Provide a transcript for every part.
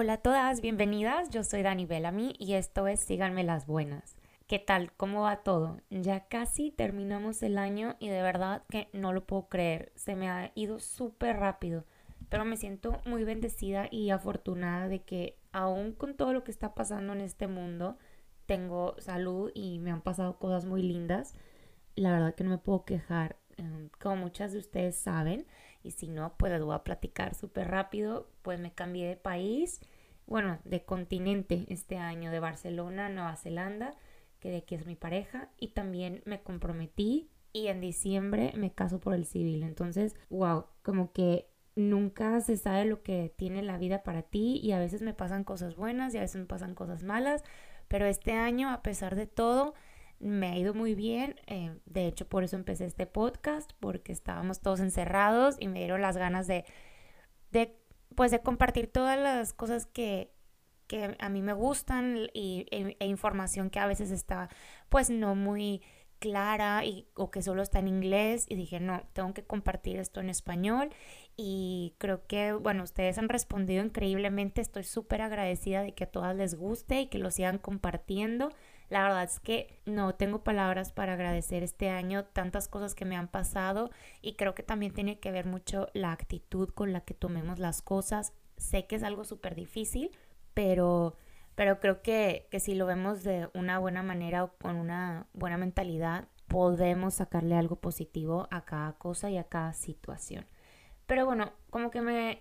Hola a todas, bienvenidas. Yo soy Dani Bellamy y esto es Síganme las Buenas. ¿Qué tal? ¿Cómo va todo? Ya casi terminamos el año y de verdad que no lo puedo creer. Se me ha ido súper rápido, pero me siento muy bendecida y afortunada de que aún con todo lo que está pasando en este mundo, tengo salud y me han pasado cosas muy lindas. La verdad que no me puedo quejar. Em, como muchas de ustedes saben, y si no, pues les voy a platicar súper rápido. Pues me cambié de país, bueno, de continente este año, de Barcelona a Nueva Zelanda, que de aquí es mi pareja. Y también me comprometí y en diciembre me caso por el civil. Entonces, wow, como que nunca se sabe lo que tiene la vida para ti y a veces me pasan cosas buenas y a veces me pasan cosas malas. Pero este año, a pesar de todo, me ha ido muy bien. Eh, de hecho, por eso empecé este podcast, porque estábamos todos encerrados y me dieron las ganas de, de pues, de compartir todas las cosas que, que a mí me gustan y, e, e, información que a veces está, pues, no muy clara y, o que solo está en inglés y dije, no, tengo que compartir esto en español y creo que, bueno, ustedes han respondido increíblemente, estoy súper agradecida de que a todas les guste y que lo sigan compartiendo. La verdad es que no tengo palabras para agradecer este año tantas cosas que me han pasado y creo que también tiene que ver mucho la actitud con la que tomemos las cosas. Sé que es algo súper difícil, pero, pero creo que, que si lo vemos de una buena manera o con una buena mentalidad, podemos sacarle algo positivo a cada cosa y a cada situación. Pero bueno, como que me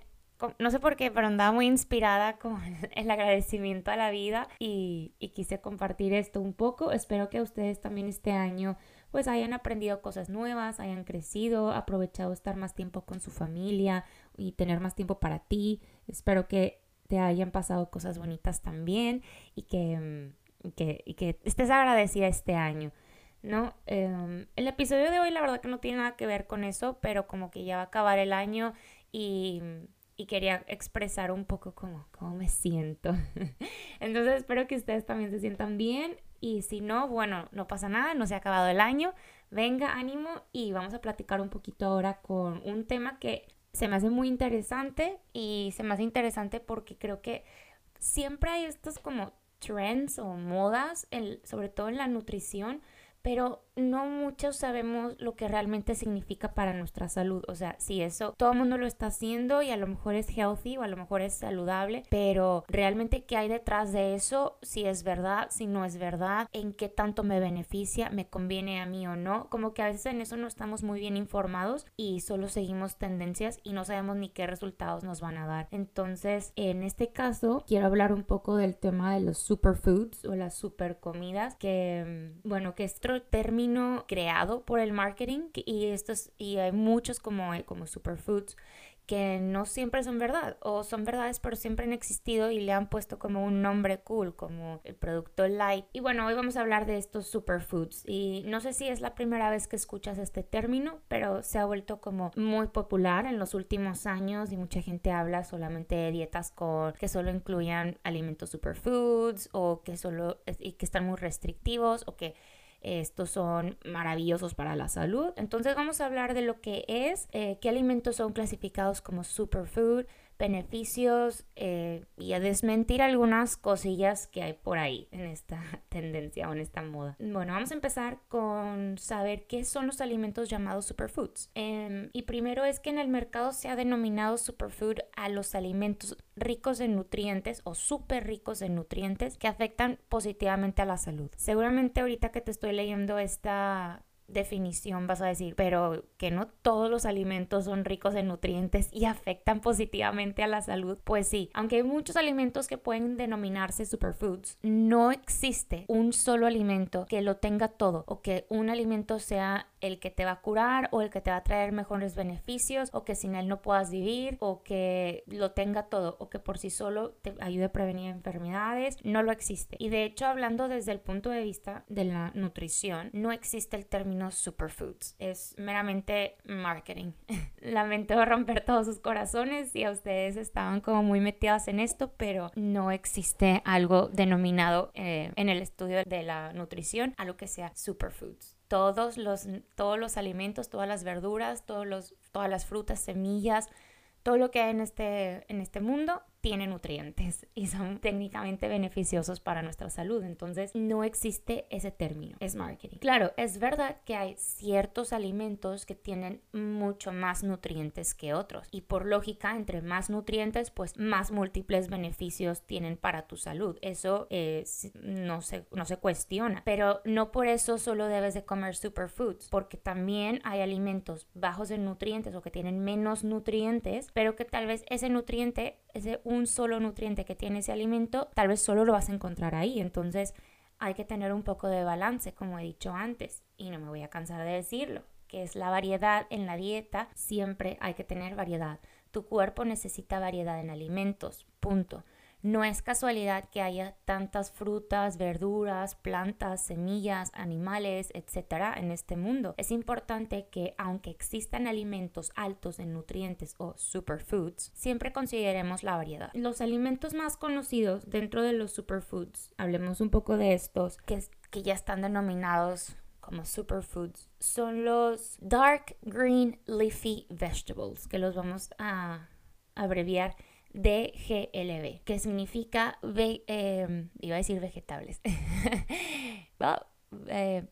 no sé por qué, pero andaba muy inspirada con el agradecimiento a la vida y, quise compartir esto un poco. Espero que ustedes también este año pues hayan aprendido cosas nuevas, hayan crecido, aprovechado estar más tiempo con su familia y tener más tiempo para ti. Espero que te hayan pasado cosas bonitas también y que, mm, que, estés agradecida este año. ¿no? Em, el episodio de hoy la verdad que no tiene nada que ver con eso, pero como que ya va a acabar el año y y quería expresar un poco cómo, cómo me siento. Entonces espero que ustedes también se sientan bien y si no, bueno, no pasa nada, no se ha acabado el año. Venga, ánimo y vamos a platicar un poquito ahora con un tema que se me hace muy interesante y se me hace interesante porque creo que siempre hay estos como trends o modas, sobre todo en la nutrición, pero no muchos sabemos lo que realmente significa para nuestra salud. O sea, si eso todo el mundo lo está haciendo y a lo mejor es healthy o a lo mejor es saludable, pero realmente qué hay detrás de eso, si es verdad, si no es verdad, en qué tanto me beneficia, me conviene a mí o no. Como que a veces en eso no estamos muy bien informados y solo seguimos tendencias y no sabemos ni qué resultados nos van a dar. Entonces, en este caso, quiero hablar un poco del tema de los superfoods o las supercomidas, que, mm, bueno, que es término creado por el marketing y estos y hay muchos como, como superfoods que no siempre son verdad o son verdades pero siempre han existido y le han puesto como un nombre cool como el producto light. Y bueno hoy vamos a hablar de estos superfoods y no sé si es la primera vez que escuchas este término pero se ha vuelto como muy popular en los últimos años y mucha gente habla solamente de dietas con que solo incluyan alimentos superfoods o que solo y que están muy restrictivos o que estos son maravillosos para la salud. Entonces vamos a hablar de lo que es, eh, qué alimentos son clasificados como superfood, beneficios eh, y a desmentir algunas cosillas que hay por ahí en esta tendencia o en esta moda. Bueno, vamos a empezar con saber qué son los alimentos llamados superfoods. Em, y primero es que en el mercado se ha denominado superfood a los alimentos ricos en nutrientes o súper ricos en nutrientes que afectan positivamente a la salud. Seguramente ahorita que te estoy leyendo esta definición vas a decir, pero que no todos los alimentos son ricos en nutrientes y afectan positivamente a la salud. Pues sí, aunque hay muchos alimentos que pueden denominarse superfoods, no existe un solo alimento que lo tenga todo o que un alimento sea el que te va a curar o el que te va a traer mejores beneficios o que sin él no puedas vivir o que lo tenga todo o que por sí solo te ayude a prevenir enfermedades, no lo existe. Y de hecho, hablando desde el punto de vista de la nutrición, no existe el término superfoods, es meramente marketing. Lamento romper todos sus corazones si a ustedes estaban como muy metidas en esto, pero no existe algo denominado eh, en el estudio de la nutrición a lo que sea superfoods todos los, todos los alimentos, todas las verduras, todos los, todas las frutas, semillas, todo lo que hay en este, en este mundo tiene nutrientes y son técnicamente beneficiosos para nuestra salud. Entonces no existe ese término, es marketing. Claro, es verdad que hay ciertos alimentos que tienen mucho más nutrientes que otros y por lógica, entre más nutrientes, pues más múltiples beneficios tienen para tu salud. Eso no, se, no se cuestiona, pero no por eso solo debes de comer superfoods, porque también hay alimentos bajos en nutrientes o que tienen menos nutrientes, pero que tal vez ese nutriente, ese un solo nutriente que tiene ese alimento, tal vez solo lo vas a encontrar ahí. Entonces hay que tener un poco de balance, como he dicho antes, y no me voy a cansar de decirlo, que es la variedad en la dieta, siempre hay que tener variedad. Tu cuerpo necesita variedad en alimentos, punto. No es casualidad que haya tantas frutas, verduras, plantas, semillas, animales, etcétera, en este mundo. Es importante que, aunque existan alimentos altos en nutrientes o superfoods, siempre consideremos la variedad. Los alimentos más conocidos dentro de los superfoods, hablemos un poco de estos, que, que ya están denominados como superfoods, son los dark green leafy vegetables, que los vamos a abreviar DGLB, que significa, em, iba a decir vegetables, eh,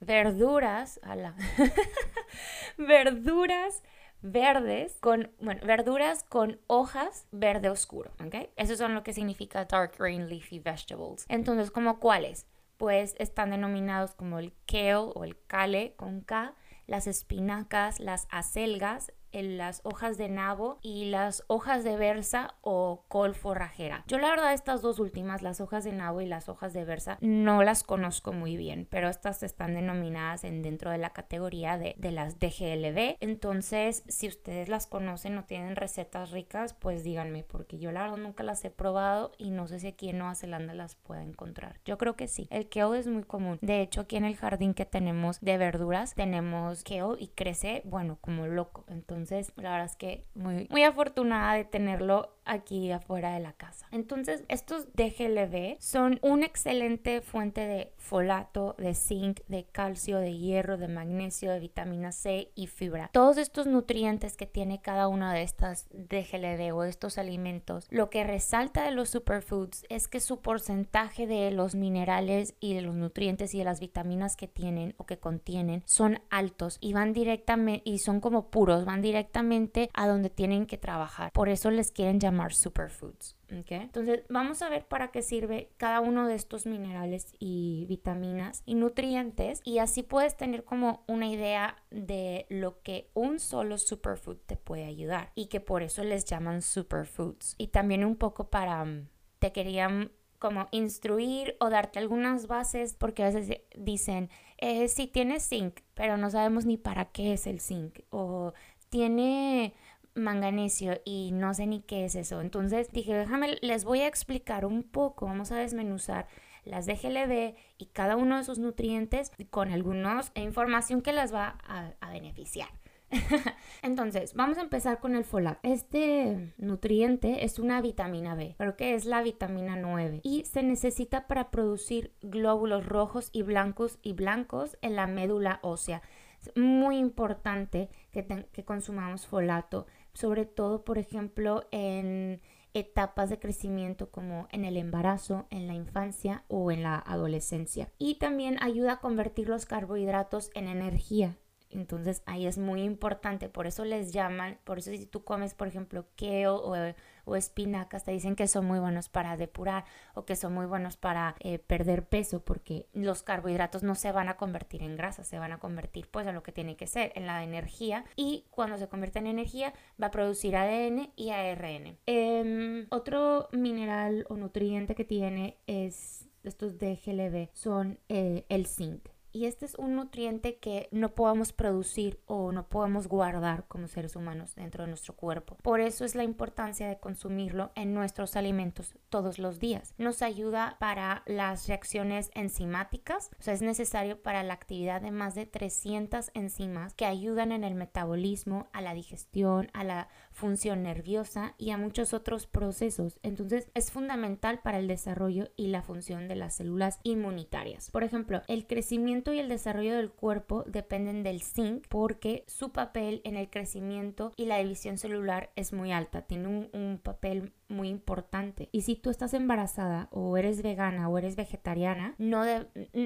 verduras, verduras verdes con, bueno, verduras con hojas verde oscuro, ¿ok? Eso son lo que significa dark green leafy vegetables. Entonces, ¿como cuáles? Pues están denominados como el kale o el kale con K, las espinacas, las acelgas, en las hojas de nabo y las hojas de versa o col forrajera. Yo la verdad estas dos últimas, las hojas de nabo y las hojas de versa, no las conozco muy bien, pero estas están denominadas en dentro de la categoría de, de las DGLB. Entonces, si ustedes las conocen o tienen recetas ricas, pues díganme, porque yo la verdad nunca las he probado y no sé si aquí en Nueva Zelanda las pueda encontrar. Yo creo que sí. El kale es muy común. De hecho, aquí en el jardín que tenemos de verduras, tenemos kale y crece, bueno, como loco. Entonces, entonces, la verdad es que muy, muy afortunada de tenerlo aquí afuera de la casa. Entonces, estos DGLB son una excelente fuente de folato, de zinc, de calcio, de hierro, de magnesio, de vitamina C y fibra. Todos estos nutrientes que tiene cada una de estas DGLB o estos alimentos, lo que resalta de los superfoods es que su porcentaje de los minerales y de los nutrientes y de las vitaminas que tienen o que contienen son altos y van directamente y son como puros, van directamente a donde tienen que trabajar. Por eso les quieren llamar superfoods. Entonces vamos a ver para qué sirve cada uno de estos minerales y vitaminas y nutrientes y así puedes tener como una idea de lo que un solo superfood te puede ayudar y que por eso les llaman superfoods. Y también un poco para, mm, te querían como instruir o darte algunas bases porque a veces dicen, eh, si tiene zinc, pero no sabemos ni para qué es el zinc o tiene manganesio y no sé ni qué es eso. Entonces dije, déjame, les voy a explicar un poco, vamos a desmenuzar las DGLB y cada uno de sus nutrientes con algunos e información que las va a, a beneficiar. Entonces, vamos a empezar con el folato. Este nutriente es una vitamina B, creo que es la vitamina 9 y se necesita para producir glóbulos rojos y blancos y blancos en la médula ósea. Es muy importante que, que consumamos folato sobre todo, por ejemplo, en etapas de crecimiento como en el embarazo, en la infancia o en la adolescencia. Y también ayuda a convertir los carbohidratos en energía. Entonces ahí es muy importante, por eso les llaman, por eso si tú comes, por ejemplo, kale o, espinacas, te dicen que son muy buenos para depurar o que son muy buenos para eh, perder peso, porque los carbohidratos no se van a convertir en grasa, se van a convertir pues en lo que tiene que ser, en la energía, y cuando se convierte en energía va a producir ADN y ARN. Em, otro mineral o nutriente que tiene es estos DGLB son eh, el zinc y este es un nutriente que no podemos producir o no podemos guardar como seres humanos dentro de nuestro cuerpo. Por eso es la importancia de consumirlo en nuestros alimentos todos los días. Nos ayuda para las reacciones enzimáticas, o sea, es necesario para la actividad de más de 300 enzimas que ayudan en el metabolismo, a la digestión, a la función nerviosa y a muchos otros procesos. Entonces, es fundamental para el desarrollo y la función de las células inmunitarias. Por ejemplo, el crecimiento y el desarrollo del cuerpo dependen del zinc porque su papel en el crecimiento y la división celular es muy alta, tiene un, un papel muy importante. Y si tú estás embarazada o eres vegana o eres vegetariana, no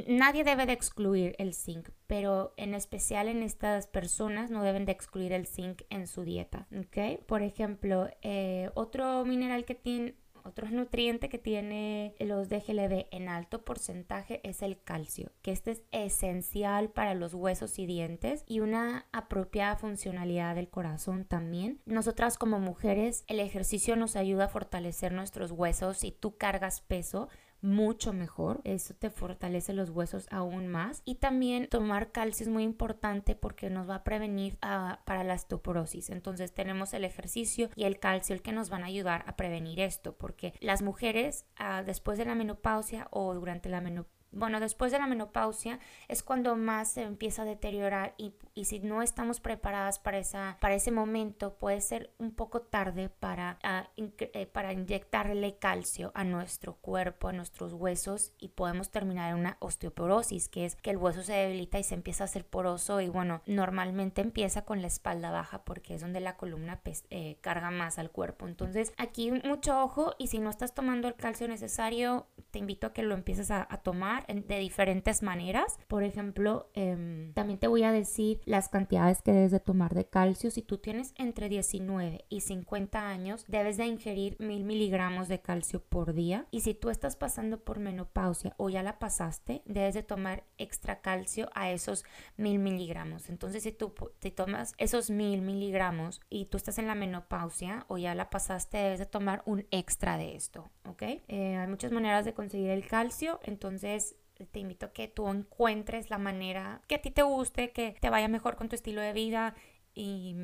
nadie debe de excluir el zinc, pero en especial en estas personas no deben de excluir el zinc en su dieta. ¿ok? Por ejemplo, eh, otro mineral que tiene otro nutriente que tiene los DGLB en alto porcentaje es el calcio, que este es esencial para los huesos y dientes y una apropiada funcionalidad del corazón también. Nosotras como mujeres, el ejercicio nos ayuda a fortalecer nuestros huesos y tú cargas peso mucho mejor. Eso te fortalece los huesos aún más. Y también tomar calcio es muy importante porque nos va a prevenir ah, para la osteoporosis. Entonces tenemos el ejercicio y el calcio el que nos van a ayudar a prevenir esto. Porque las mujeres ah, después de la menopausia o durante la menopausia bueno, después de la menopausia es cuando más se empieza a deteriorar y, si no estamos preparadas para, esa, para ese momento puede ser un poco tarde para, eh, para inyectarle calcio a nuestro cuerpo, a nuestros huesos y podemos terminar en una osteoporosis, que es que el hueso se debilita y se empieza a hacer poroso y bueno, normalmente empieza con la espalda baja porque es donde la columna eh, carga más al cuerpo. Entonces aquí mucho ojo y si no estás tomando el calcio necesario, te invito a que lo empieces a tomar de diferentes maneras. Por ejemplo, em, también te voy a decir las cantidades que debes de tomar de calcio. Si tú tienes entre 19 y 50 años, debes de ingerir mil miligramos de calcio por día. Y si tú estás pasando por menopausia o ya la pasaste, debes de tomar extra calcio a esos mil miligramos. Entonces, si tú te tomas esos mil miligramos y tú estás en la menopausia o ya la pasaste, debes de tomar un extra de esto, ¿ok? Eh, hay muchas maneras de conseguir el calcio, entonces te invito a que tú encuentres la manera que a ti te guste, que te vaya mejor con tu estilo de vida y,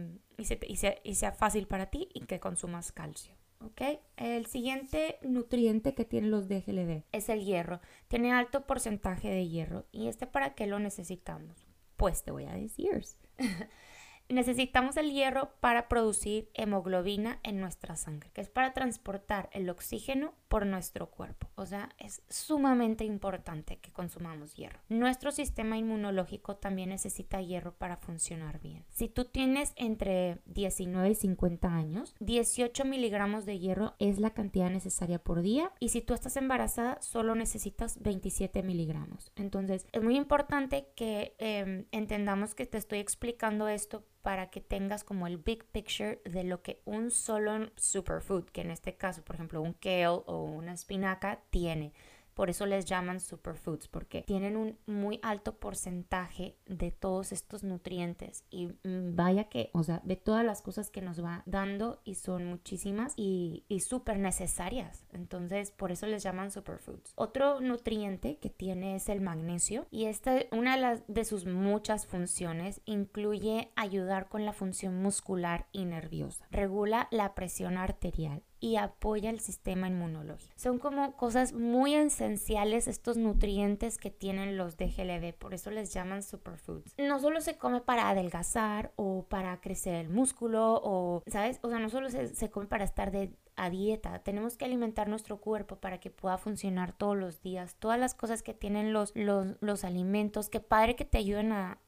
sea, fácil para ti y que consumas calcio. ¿ok? El siguiente nutriente que tienen los DGLD es el hierro. Tiene alto porcentaje de hierro. ¿Y este para qué lo necesitamos? Pues te voy a decir. Necesitamos el hierro para producir hemoglobina en nuestra sangre, que es para transportar el oxígeno por nuestro cuerpo. O sea, es sumamente importante que consumamos hierro. Nuestro sistema inmunológico también necesita hierro para funcionar bien. Si tú tienes entre 19 y 50 años, 18 miligramos de hierro es la cantidad necesaria por día. Y si tú estás embarazada, solo necesitas 27 miligramos. Entonces, es muy importante que em, entendamos que te estoy explicando esto para que tengas como el big picture de lo que un solo superfood, que en este caso, por ejemplo, un kale o una espinaca, tiene. Por eso les llaman superfoods, porque tienen un muy alto porcentaje de todos estos nutrientes. Y mm, vaya que, o sea, ve todas las cosas que nos va dando y son muchísimas y, y súper necesarias. Entonces, por eso les llaman superfoods. Otro nutriente que tiene es el magnesio. Y esta, una de, las, de sus muchas funciones incluye ayudar con la función muscular y nerviosa. Regula la presión arterial y apoya el sistema inmunológico. Son como cosas muy esenciales estos nutrientes que tienen los DGLB, por eso les llaman superfoods. No solo se come para adelgazar o para crecer el músculo o, ¿sabes? O sea, no solo se, se come para estar de a dieta, tenemos que alimentar nuestro cuerpo para que pueda funcionar todos los días. Todas las cosas que tienen los, los, alimentos, que padre que te ayuden a,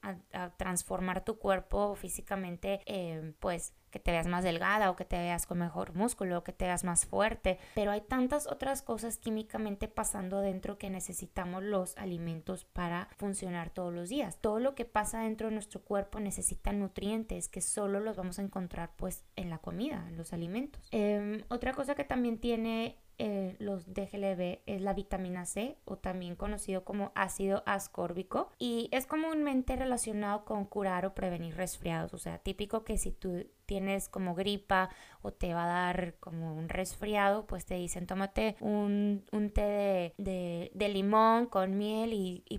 transformar tu cuerpo físicamente, eh, pues que te veas más delgada o que te veas con mejor músculo o que te veas más fuerte. Pero hay tantas otras cosas químicamente pasando dentro que necesitamos los alimentos para funcionar todos los días. Todo lo que pasa dentro de nuestro cuerpo necesita nutrientes que solo los vamos a encontrar pues en la comida, en los alimentos. Em, otra cosa que también tiene eh, los DGLB es la vitamina C o también conocido como ácido ascórbico y es comúnmente relacionado con curar o prevenir resfriados, o sea, típico que si tú tienes como gripa o te va a dar como un resfriado, pues te dicen tómate un, té de, limón con miel y, y,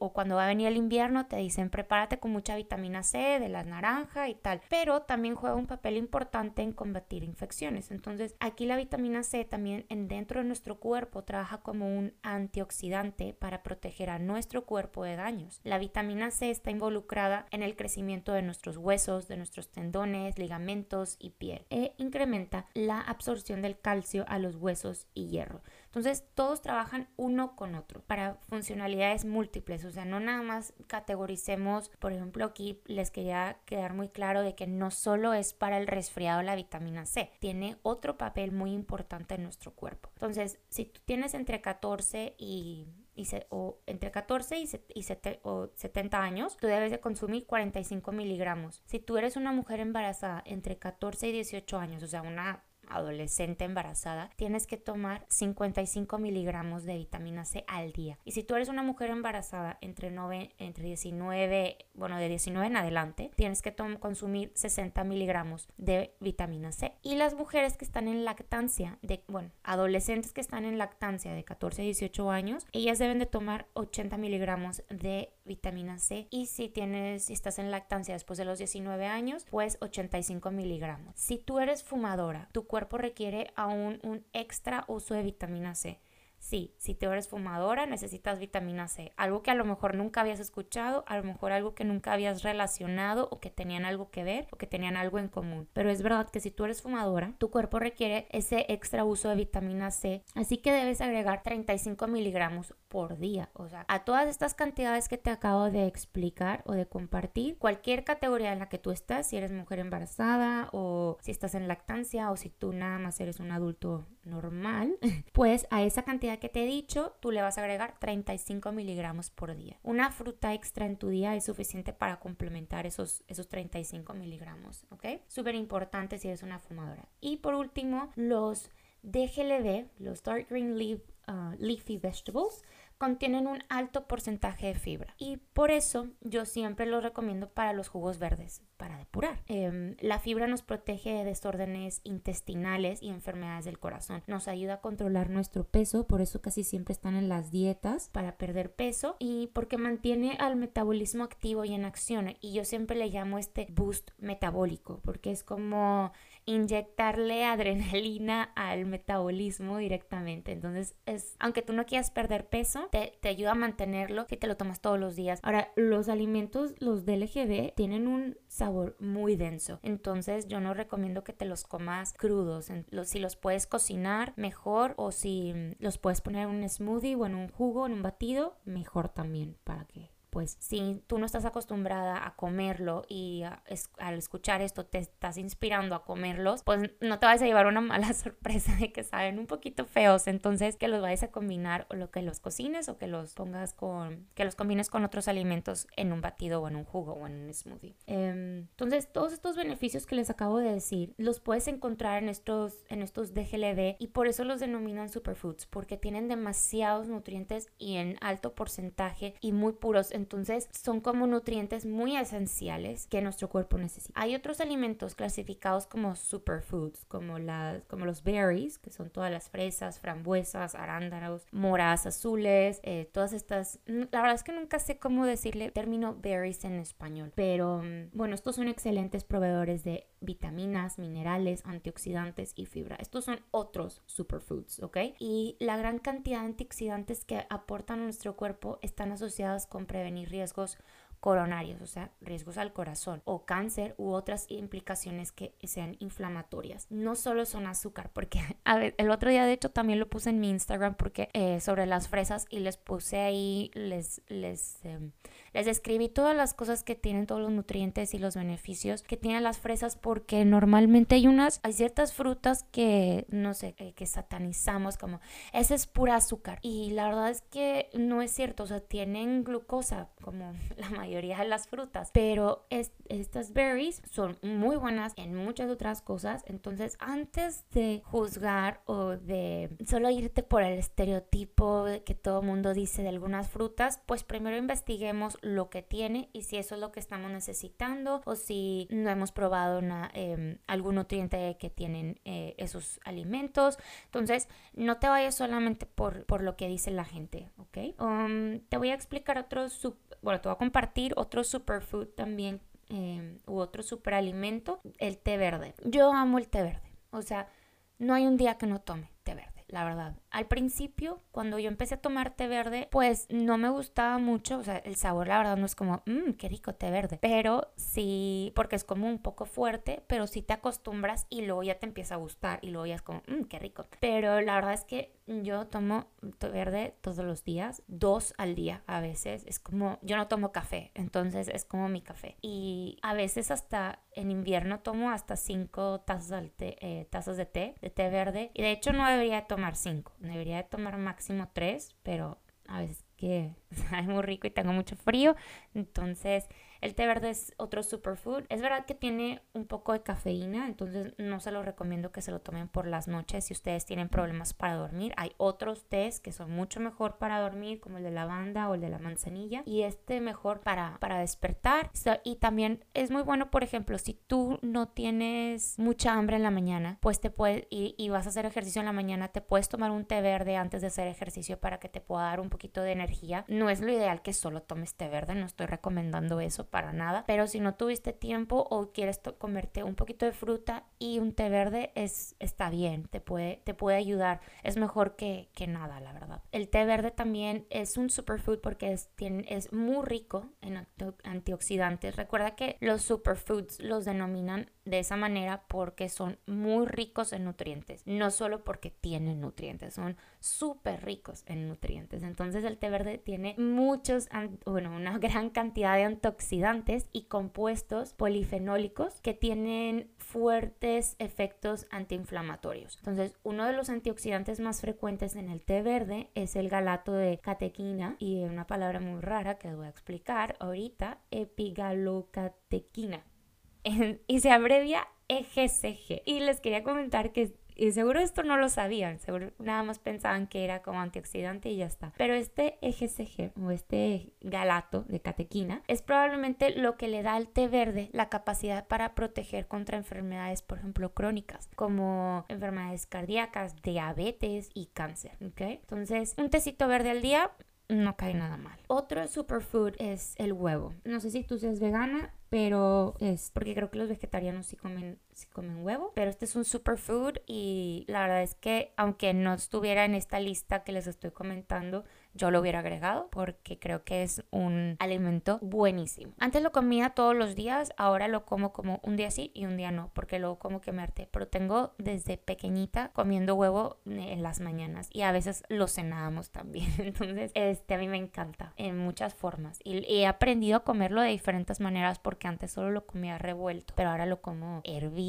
o cuando va a venir el invierno te dicen prepárate con mucha vitamina C de la naranja y tal, pero también juega un papel importante en combatir infecciones. Entonces aquí la vitamina C también en dentro de nuestro cuerpo trabaja como un antioxidante para proteger a nuestro cuerpo de daños. La vitamina C está involucrada en el crecimiento de nuestros huesos, de nuestros tendones, ligamentos y piel. E incrementa la absorción del calcio a los huesos y hierro. Entonces, todos trabajan uno con otro para funcionalidades múltiples, o sea, no nada más categoricemos, por ejemplo, aquí les quería quedar muy claro de que no solo es para el resfriado la vitamina C, tiene otro papel muy importante en nuestro cuerpo. Entonces, si tú tienes entre 14 y o entre 14 y, y o 70 años, tú debes de consumir 45 miligramos. Si tú eres una mujer embarazada entre 14 y 18 años, o sea, una adolescente embarazada, tienes que tomar 55 miligramos de vitamina C al día. Y si tú eres una mujer embarazada entre, 9, entre 19, bueno, de 19 en adelante, tienes que consumir 60 miligramos de vitamina C. Y las mujeres que están en lactancia, de, bueno, adolescentes que están en lactancia de 14 a 18 años, ellas deben de tomar 80 miligramos de vitamina C. Y si tienes, si estás en lactancia después de los 19 años, pues 85 miligramos. Si tú eres fumadora, tu cuerpo cuerpo requiere aún un extra uso de vitamina C. Sí, si te eres fumadora necesitas vitamina C, algo que a lo mejor nunca habías escuchado, a lo mejor algo que nunca habías relacionado o que tenían algo que ver o que tenían algo en común. Pero es verdad que si tú eres fumadora, tu cuerpo requiere ese extra uso de vitamina C, así que debes agregar 35 miligramos por día. O sea, a todas estas cantidades que te acabo de explicar o de compartir, cualquier categoría en la que tú estás, si eres mujer embarazada o si estás en lactancia o si tú nada más eres un adulto normal, pues a esa cantidad que te he dicho, tú le vas a agregar 35 miligramos por día. Una fruta extra en tu día es suficiente para complementar esos, esos 35 miligramos, ¿ok? Súper importante si eres una fumadora. Y por último, los DGLV, los Dark Green Leaf, uh, Leafy Vegetables, contienen un alto porcentaje de fibra y por eso yo siempre los recomiendo para los jugos verdes, para depurar. Em, la fibra nos protege de desórdenes intestinales y enfermedades del corazón. Nos ayuda a controlar nuestro peso, por eso casi siempre están en las dietas para perder peso y porque mantiene al metabolismo activo y en acción. Y yo siempre le llamo este boost metabólico porque es como inyectarle adrenalina al metabolismo directamente. Entonces, es, aunque tú no quieras perder peso, te, te, ayuda a mantenerlo si te lo tomas todos los días. Ahora, los alimentos, los DLGB, tienen un sabor muy denso. Entonces, yo no recomiendo que te los comas crudos. Si los puedes cocinar, mejor. O si los puedes poner en un smoothie o en un jugo, en un batido, mejor también para que pues si tú no estás acostumbrada a comerlo y al escuchar esto te estás inspirando a comerlos, pues no te vas a llevar una mala sorpresa de que saben un poquito feos, entonces que los vayas a combinar o lo que los cocines o que los pongas con, que los combines con otros alimentos en un batido o en un jugo o en un smoothie. Em, entonces todos estos beneficios que les acabo de decir los puedes encontrar en estos, en estos DGLD y por eso los denominan superfoods, porque tienen demasiados nutrientes y en alto porcentaje y muy puros entonces son como nutrientes muy esenciales que nuestro cuerpo necesita. Hay otros alimentos clasificados como superfoods, como, las, como los berries, que son todas las fresas, frambuesas, arándanos, moras azules, eh, todas estas... La verdad es que nunca sé cómo decirle término berries en español, pero mm, bueno, estos son excelentes proveedores de vitaminas, minerales, antioxidantes y fibra. Estos son otros superfoods, ¿ok? Y la gran cantidad de antioxidantes que aportan a nuestro cuerpo están asociados con prevenir riesgos coronarios, o sea, riesgos al corazón o cáncer u otras implicaciones que sean inflamatorias. No solo son azúcar, porque el otro día de hecho también lo puse en mi Instagram porque eh, sobre las fresas y les puse ahí, les, les, em, les describí todas las cosas que tienen, todos los nutrientes y los beneficios que tienen las fresas porque normalmente hay unas, hay ciertas frutas que, no sé, eh, que satanizamos como, ese es pura azúcar. Y la verdad es que no es cierto, o sea, tienen glucosa como la mayoría de las frutas, pero estas berries son muy buenas en muchas otras cosas. Entonces, antes de juzgar o de solo irte por el estereotipo que todo mundo dice de algunas frutas, pues primero investiguemos lo que tiene y si eso es lo que estamos necesitando o si no hemos probado em, algún nutriente que tienen eh, esos alimentos. Entonces, no te vayas solamente por, por lo que dice la gente, ¿ok? Um, te voy a explicar otros, bueno, te voy a compartir otro superfood también em, u otro superalimento, el té verde. Yo amo el té verde, o sea, no hay un día que no tome té verde, la verdad al principio, cuando yo empecé a tomar té verde, pues no me gustaba mucho, o sea, el sabor la verdad no es como, mmm, qué rico té verde, pero sí, porque es como un poco fuerte, pero sí te acostumbras y luego ya te empieza a gustar y luego ya es como, mmm, qué rico. Pero la verdad es que yo tomo té verde todos los días, dos al día a veces, es como, yo no tomo café, entonces es como mi café. Y a veces hasta en invierno tomo hasta cinco tazas, eh, tazas de té, de té verde, y de hecho no debería tomar cinco debería de tomar máximo tres, pero a veces que sabe muy rico y tengo mucho frío, entonces el té verde es otro superfood. Es verdad que tiene un poco de cafeína, entonces no se lo recomiendo que se lo tomen por las noches si ustedes tienen problemas para dormir. Hay otros tés que son mucho mejor para dormir, como el de lavanda o el de la manzanilla, y este mejor para, para despertar. y también es muy bueno, por ejemplo, si tú no tienes mucha hambre en la mañana, pues te puedes, y, y vas a hacer ejercicio en la mañana, te puedes tomar un té verde antes de hacer ejercicio para que te pueda dar un poquito de energía. No es lo ideal que solo tomes té verde, no estoy recomendando eso para nada. Pero si no tuviste tiempo o quieres comerte un poquito de fruta y un té verde, es, está bien, te puede, te puede ayudar. Es mejor que, que nada, la verdad. El té verde también es un superfood porque es, tiene, es muy rico en antioxidantes. Recuerda que los superfoods los denominan de esa manera porque son muy ricos en nutrientes, no solo porque tienen nutrientes, son súper ricos en nutrientes. Entonces el té verde tiene muchos, bueno, una gran cantidad de antioxidantes y compuestos polifenólicos que tienen fuertes efectos antiinflamatorios. Entonces uno de los antioxidantes más frecuentes en el té verde es el galato de catequina y una palabra muy rara que voy a explicar ahorita, epigalocatequina y se abrevia EGCG. Y les quería comentar que y seguro esto no lo sabían, seguro nada más pensaban que era como antioxidante y ya está. Pero este EGCG o este galato de catequina es probablemente lo que le da al té verde la capacidad para proteger contra enfermedades, por ejemplo, crónicas, como enfermedades cardíacas, diabetes y cáncer. Entonces, un tecito verde al día no cae nada mal. Otro superfood es el huevo. No sé si tú seas vegana, pero es porque creo que los vegetarianos sí comen, sí comen huevo, pero este es un superfood y la verdad es que aunque no estuviera en esta lista que les estoy comentando, yo lo hubiera agregado porque creo que es un alimento buenísimo. Antes lo comía todos los días, ahora lo como como un día sí y un día no, porque luego como que me harté, pero tengo desde pequeñita comiendo huevo en las mañanas y a veces lo cenábamos también. Entonces, este a mí me encanta en muchas formas y he aprendido a comerlo de diferentes maneras porque antes solo lo comía revuelto, pero ahora lo como hervido,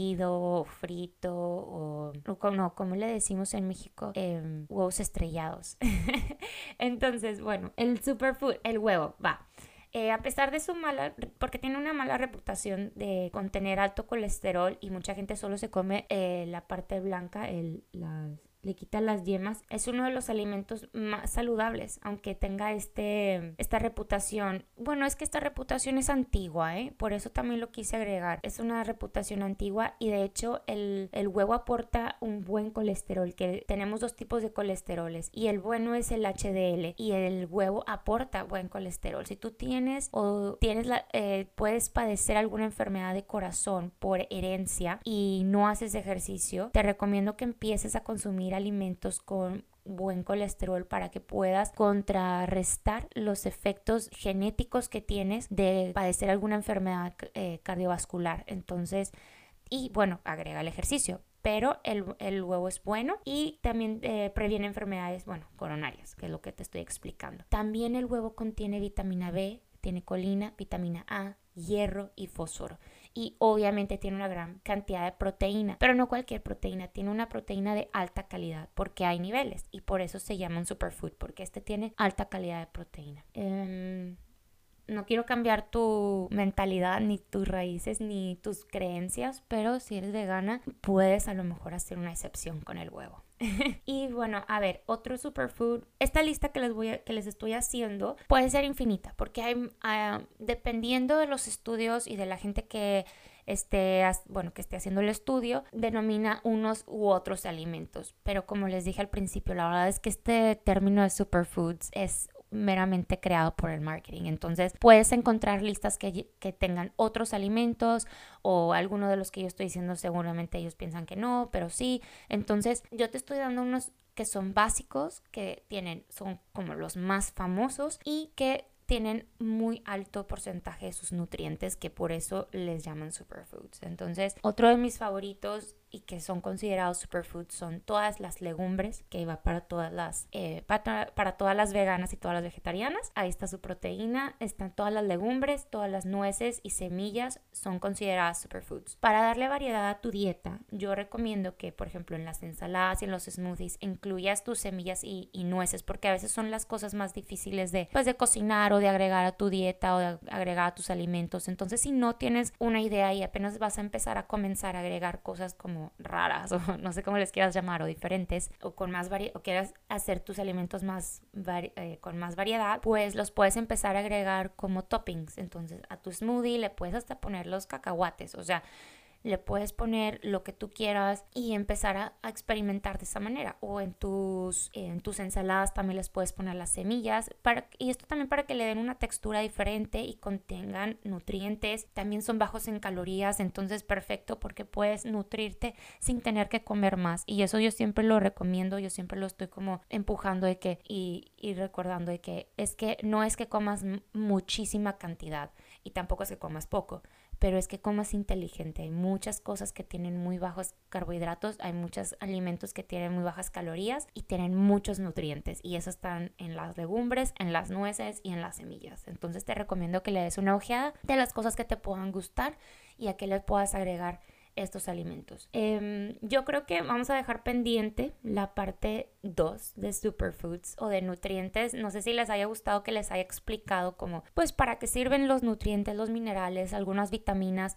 frito o no, como le decimos en México, em, huevos estrellados. Entonces, bueno, el superfood, el huevo, va. Eh, a pesar de su mala, porque tiene una mala reputación de contener alto colesterol y mucha gente solo se come eh, la parte blanca, el, las le quita las yemas, es uno de los alimentos más saludables, aunque tenga este, esta reputación. Bueno, es que esta reputación es antigua, ¿eh? por eso también lo quise agregar. Es una reputación antigua y de hecho el, el huevo aporta un buen colesterol, que tenemos dos tipos de colesteroles y el bueno es el HDL y el huevo aporta buen colesterol. Si tú tienes o tienes la, eh, puedes padecer alguna enfermedad de corazón por herencia y no haces ejercicio, te recomiendo que empieces a consumir alimentos con buen colesterol para que puedas contrarrestar los efectos genéticos que tienes de padecer alguna enfermedad eh, cardiovascular. Entonces, y bueno, agrega el ejercicio. Pero el, huevo es bueno y también eh, previene enfermedades, bueno, coronarias, que es lo que te estoy explicando. También el huevo contiene vitamina B, tiene colina, vitamina A, hierro y fósforo y obviamente tiene una gran cantidad de proteína, pero no cualquier proteína, tiene una proteína de alta calidad porque hay niveles y por eso se llama un superfood, porque este tiene alta calidad de proteína. Em, no quiero cambiar tu mentalidad, ni tus raíces, ni tus creencias, pero si eres vegana, puedes a lo mejor hacer una excepción con el huevo. y bueno, a ver, otro superfood. Esta lista que les, voy que les estoy haciendo puede ser infinita, porque hay, ah, dependiendo de los estudios y de la gente que esté, bueno, que esté haciendo el estudio, denomina unos u otros alimentos. Pero como les dije al principio, la verdad es que este término de superfoods es meramente creado por el marketing. Entonces puedes encontrar listas que, que, tengan otros alimentos o alguno de los que yo estoy diciendo seguramente ellos piensan que no, pero sí. Entonces yo te estoy dando unos que son básicos, que tienen, son como los más famosos y que tienen muy alto porcentaje de sus nutrientes que por eso les llaman superfoods. Entonces, otro de mis favoritos y que son considerados superfoods son todas las legumbres, que va para todas las, eh, para, todas las veganas y todas las vegetarianas. Ahí está su proteína, están todas las legumbres, todas las nueces y semillas son consideradas superfoods. Para darle variedad a tu dieta, yo recomiendo que, por ejemplo, en las ensaladas y en los smoothies incluyas tus semillas y, nueces, porque a veces son las cosas más difíciles de, pues, de cocinar o de agregar a tu dieta o de agregar a tus alimentos. Entonces, si no tienes una idea y apenas vas a empezar a comenzar a agregar cosas como raras o no sé cómo les quieras llamar o diferentes o con más o quieras hacer tus alimentos más eh, con más variedad, pues los puedes empezar a agregar como toppings. Entonces a tu smoothie le puedes hasta poner los cacahuates, o sea, le puedes poner lo que tú quieras y empezar a, experimentar de esa manera. O en tus, en tus ensaladas también les puedes poner las semillas. Para, y esto también para que le den una textura diferente y contengan nutrientes. También son bajos en calorías, entonces perfecto porque puedes nutrirte sin tener que comer más. Y eso yo siempre lo recomiendo, yo siempre lo estoy como empujando de que y, y recordando de que es que no es que comas muchísima cantidad y tampoco es que comas poco pero es que comas inteligente. Hay muchas cosas que tienen muy bajos carbohidratos, hay muchos alimentos que tienen muy bajas calorías y tienen muchos nutrientes y eso están en las legumbres, en las nueces y en las semillas. Entonces te recomiendo que le des una ojeada de las cosas que te puedan gustar y a que le puedas agregar estos alimentos. Em, yo creo que vamos a dejar pendiente la parte 2 de superfoods o de nutrientes. No sé si les haya gustado que les haya explicado cómo, pues para qué sirven los nutrientes, los minerales, algunas vitaminas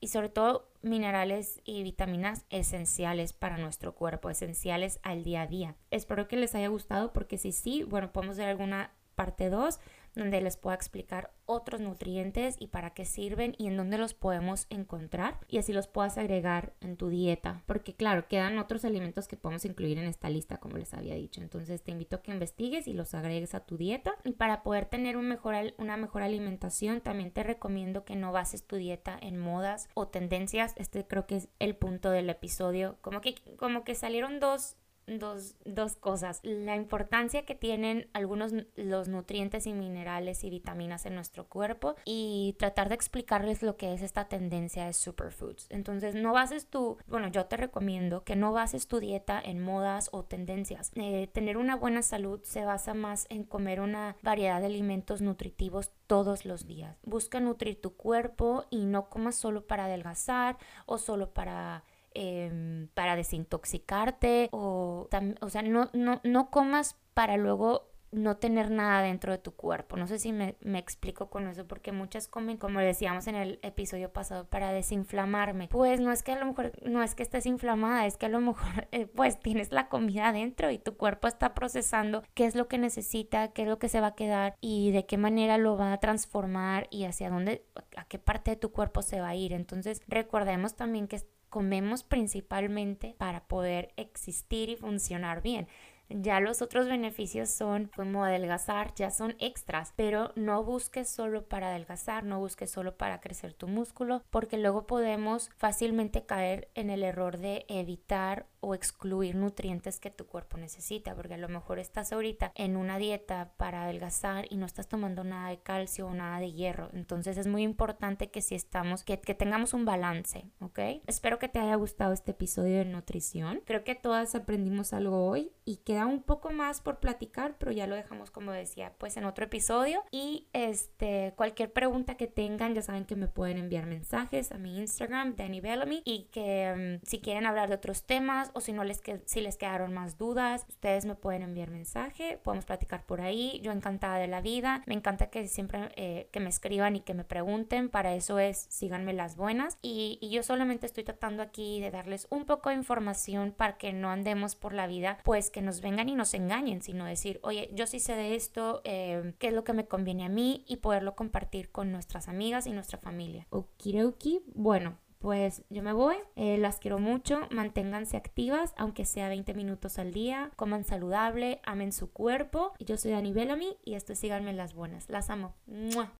y sobre todo minerales y vitaminas esenciales para nuestro cuerpo, esenciales al día a día. Espero que les haya gustado porque si sí, bueno, podemos ver alguna parte 2 donde les pueda explicar otros nutrientes y para qué sirven y en dónde los podemos encontrar y así los puedas agregar en tu dieta. Porque claro, quedan otros alimentos que podemos incluir en esta lista, como les había dicho. Entonces te invito a que investigues y los agregues a tu dieta. Y para poder tener una mejor alimentación, también te recomiendo que no bases tu dieta en modas o tendencias. Este creo que es el punto del episodio. Como que, como que salieron dos dos, dos cosas. La importancia que tienen algunos los nutrientes y minerales y vitaminas en nuestro cuerpo y tratar de explicarles lo que es esta tendencia de superfoods. Entonces, no bases tu, bueno, yo te recomiendo que no bases tu dieta en modas o tendencias. Eh, tener una buena salud se basa más en comer una variedad de alimentos nutritivos todos los días. Busca nutrir tu cuerpo y no comas solo para adelgazar o solo para Em, para desintoxicarte o, o sea, no, no, no comas para luego no tener nada dentro de tu cuerpo. No sé si me, explico con eso, porque muchas comen, como decíamos en el episodio pasado, para desinflamarme. Pues no es que a lo mejor, no es que estés inflamada, es que a lo mejor eh, pues tienes la comida dentro y tu cuerpo está procesando qué es lo que necesita, qué es lo que se va a quedar y de qué manera lo va a transformar y hacia dónde, a qué parte de tu cuerpo se va a ir. Entonces recordemos también que comemos principalmente para poder existir y funcionar bien. Ya los otros beneficios son como adelgazar, ya son extras, pero no busques solo para adelgazar, no busques solo para crecer tu músculo, porque luego podemos fácilmente caer en el error de evitar o excluir nutrientes que tu cuerpo necesita, porque a lo mejor estás ahorita en una dieta para adelgazar y no estás tomando nada de calcio o nada de hierro. Entonces es muy importante que si estamos, que, que tengamos un balance, ¿ok? Espero que te haya gustado este episodio de nutrición. Creo que todas aprendimos algo hoy y queda un poco más por platicar, pero ya lo dejamos como decía, pues en otro episodio. Y este, cualquier pregunta que tengan, ya saben que me pueden enviar mensajes a mi Instagram, Danny Bellamy, y que mm, si quieren hablar de otros temas o si no les, si les quedaron más dudas, ustedes me pueden enviar mensaje, podemos platicar por ahí, yo encantada de la vida, me encanta que siempre eh, que me escriban y que me pregunten, para eso es síganme las buenas. Y, y yo solamente estoy tratando aquí de darles un poco de información para que no andemos por la vida, pues que nos vengan y nos engañen, sino decir, oye, yo sí sé de esto, eh, qué es lo que me conviene a mí y poderlo compartir con nuestras amigas y nuestra familia. Okidoki, bueno, pues yo me voy. Eh, las quiero mucho. Manténganse activas, aunque sea 20 minutos al día. Coman saludable, amen su cuerpo. Yo soy Dani Bellamy y esto es Síganme las Buenas. Las amo.